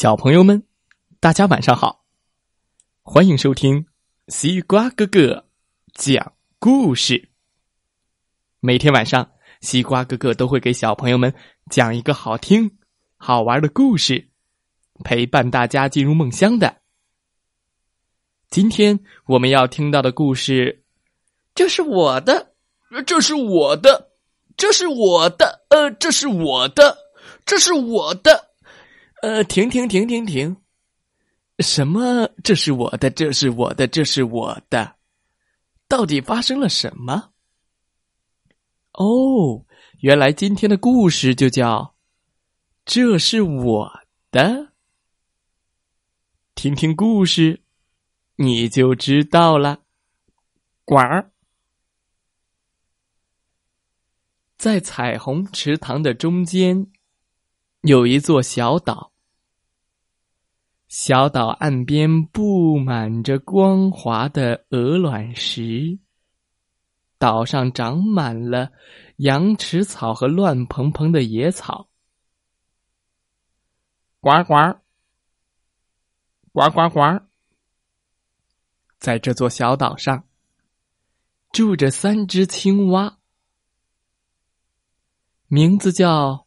小朋友们，大家晚上好！欢迎收听西瓜哥哥讲故事。每天晚上，西瓜哥哥都会给小朋友们讲一个好听、好玩的故事，陪伴大家进入梦乡的。今天我们要听到的故事，这是我的，这是我的，这是我的，呃，这是我的，这是我的。呃，停停停停停！什么？这是我的，这是我的，这是我的！到底发生了什么？哦，原来今天的故事就叫“这是我的”。听听故事，你就知道了。呱儿，在彩虹池塘的中间有一座小岛。小岛岸边布满着光滑的鹅卵石，岛上长满了羊齿草和乱蓬蓬的野草。呱呱，呱呱呱，在这座小岛上住着三只青蛙，名字叫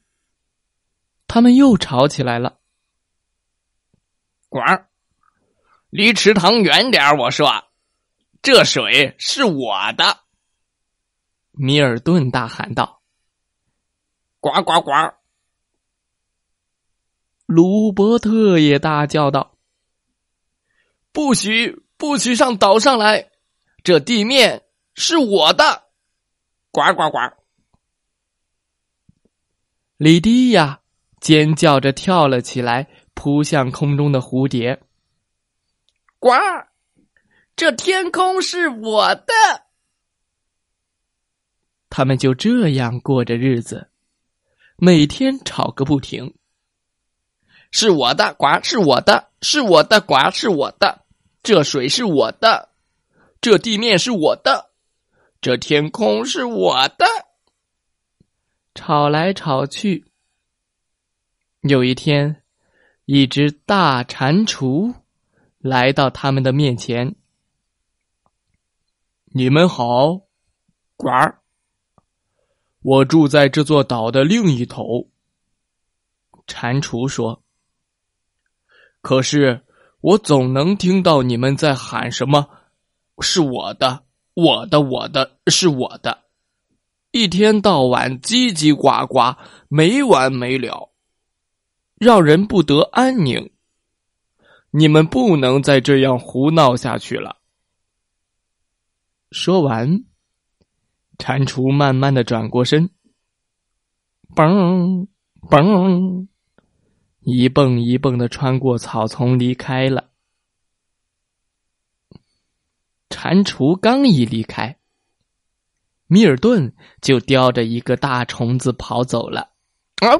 他们又吵起来了，呱。离池塘远点我说，这水是我的。米尔顿大喊道：“呱呱呱！”鲁伯特也大叫道：“不许，不许上岛上来！这地面是我的！”呱呱呱！李迪亚尖叫着跳了起来，扑向空中的蝴蝶。呱！这天空是我的。他们就这样过着日子，每天吵个不停。是我的呱，是我的，是我的呱，是我的。这水是我的，这地面是我的，这天空是我的。吵来吵去，有一天，一只大蟾蜍。来到他们的面前，你们好，呱儿。我住在这座岛的另一头。蟾蜍说：“可是我总能听到你们在喊什么，是我的，我的，我的，是我的，一天到晚叽叽呱呱，没完没了，让人不得安宁。”你们不能再这样胡闹下去了。说完，蟾蜍慢慢的转过身，嘣嘣，一蹦一蹦的穿过草丛离开了。蟾蜍刚一离开，米尔顿就叼着一个大虫子跑走了。啊！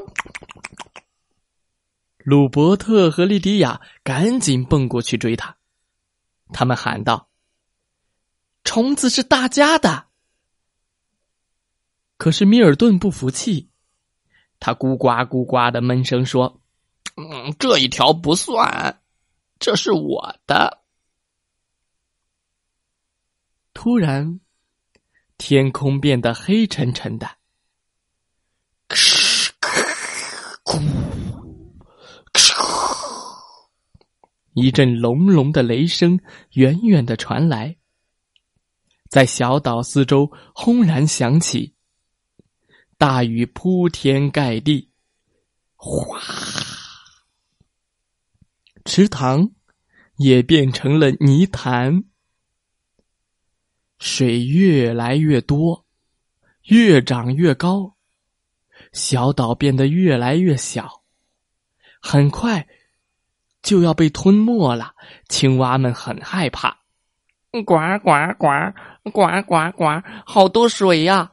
鲁伯特和莉迪亚赶紧蹦过去追他，他们喊道：“虫子是大家的。”可是米尔顿不服气，他咕呱咕呱的闷声说：“嗯，这一条不算，这是我的。”突然，天空变得黑沉沉的。一阵隆隆的雷声远远的传来，在小岛四周轰然响起。大雨铺天盖地，哗！池塘也变成了泥潭，水越来越多，越长越高，小岛变得越来越小，很快。就要被吞没了。青蛙们很害怕，呱呱呱呱呱呱，好多水呀！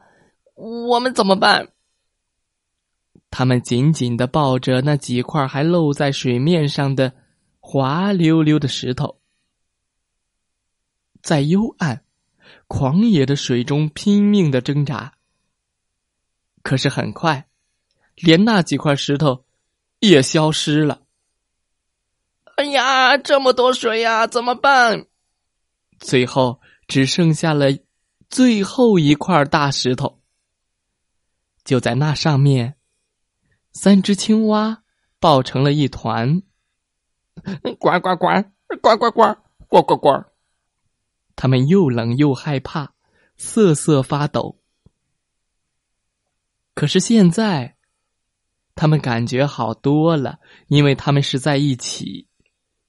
我们怎么办？他们紧紧的抱着那几块还露在水面上的滑溜溜的石头，在幽暗、狂野的水中拼命的挣扎。可是很快，连那几块石头也消失了。哎呀，这么多水呀，怎么办？最后只剩下了最后一块大石头。就在那上面，三只青蛙抱成了一团，呱呱呱，呱呱呱，呱呱呱。它们又冷又害怕，瑟瑟发抖。可是现在，他们感觉好多了，因为他们是在一起，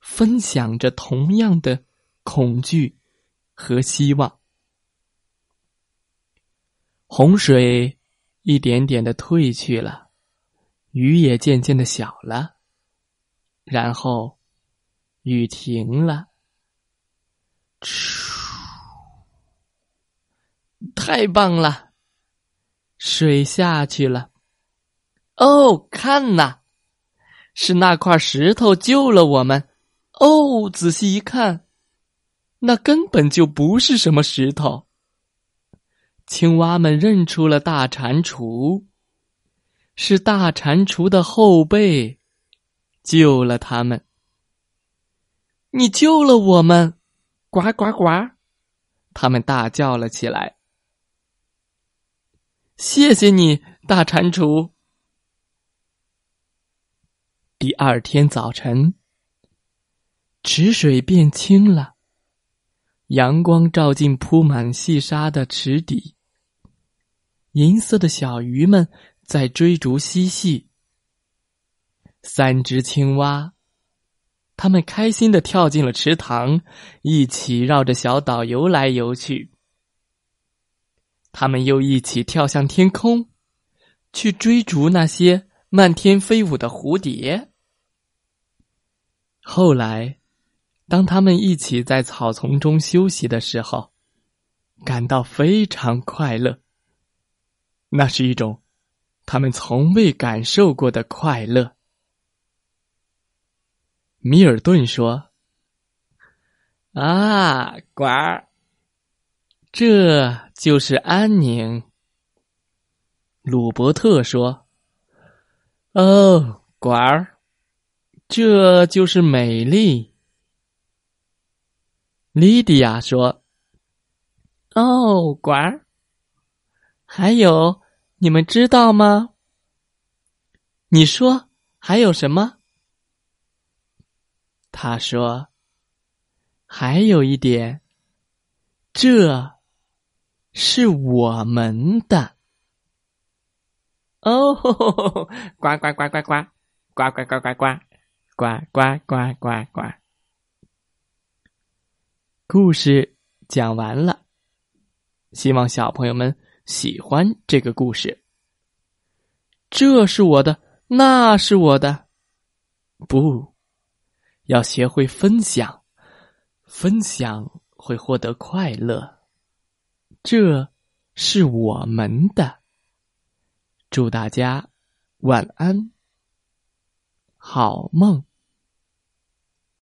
分享着同样的恐惧和希望。洪水一点点的退去了，雨也渐渐的小了，然后雨停了，太棒了！水下去了，哦，看呐，是那块石头救了我们。哦，仔细一看，那根本就不是什么石头。青蛙们认出了大蟾蜍，是大蟾蜍的后背救了他们。你救了我们，呱呱呱！他们大叫了起来。谢谢你，大蟾蜍。第二天早晨，池水变清了，阳光照进铺满细沙的池底，银色的小鱼们在追逐嬉戏。三只青蛙，它们开心的跳进了池塘，一起绕着小岛游来游去。他们又一起跳向天空，去追逐那些漫天飞舞的蝴蝶。后来，当他们一起在草丛中休息的时候，感到非常快乐。那是一种他们从未感受过的快乐。米尔顿说：“啊，管儿。”这就是安宁，鲁伯特说：“哦，管儿，这就是美丽。”莉迪亚说：“哦，管儿，还有，你们知道吗？你说还有什么？”他说：“还有一点，这。”是我们的哦，呱呱呱呱呱，呱呱呱呱呱，呱呱呱呱呱。故事讲完了，希望小朋友们喜欢这个故事。这是我的，那是我的，不要学会分享，分享会获得快乐。这是我们的。祝大家晚安，好梦。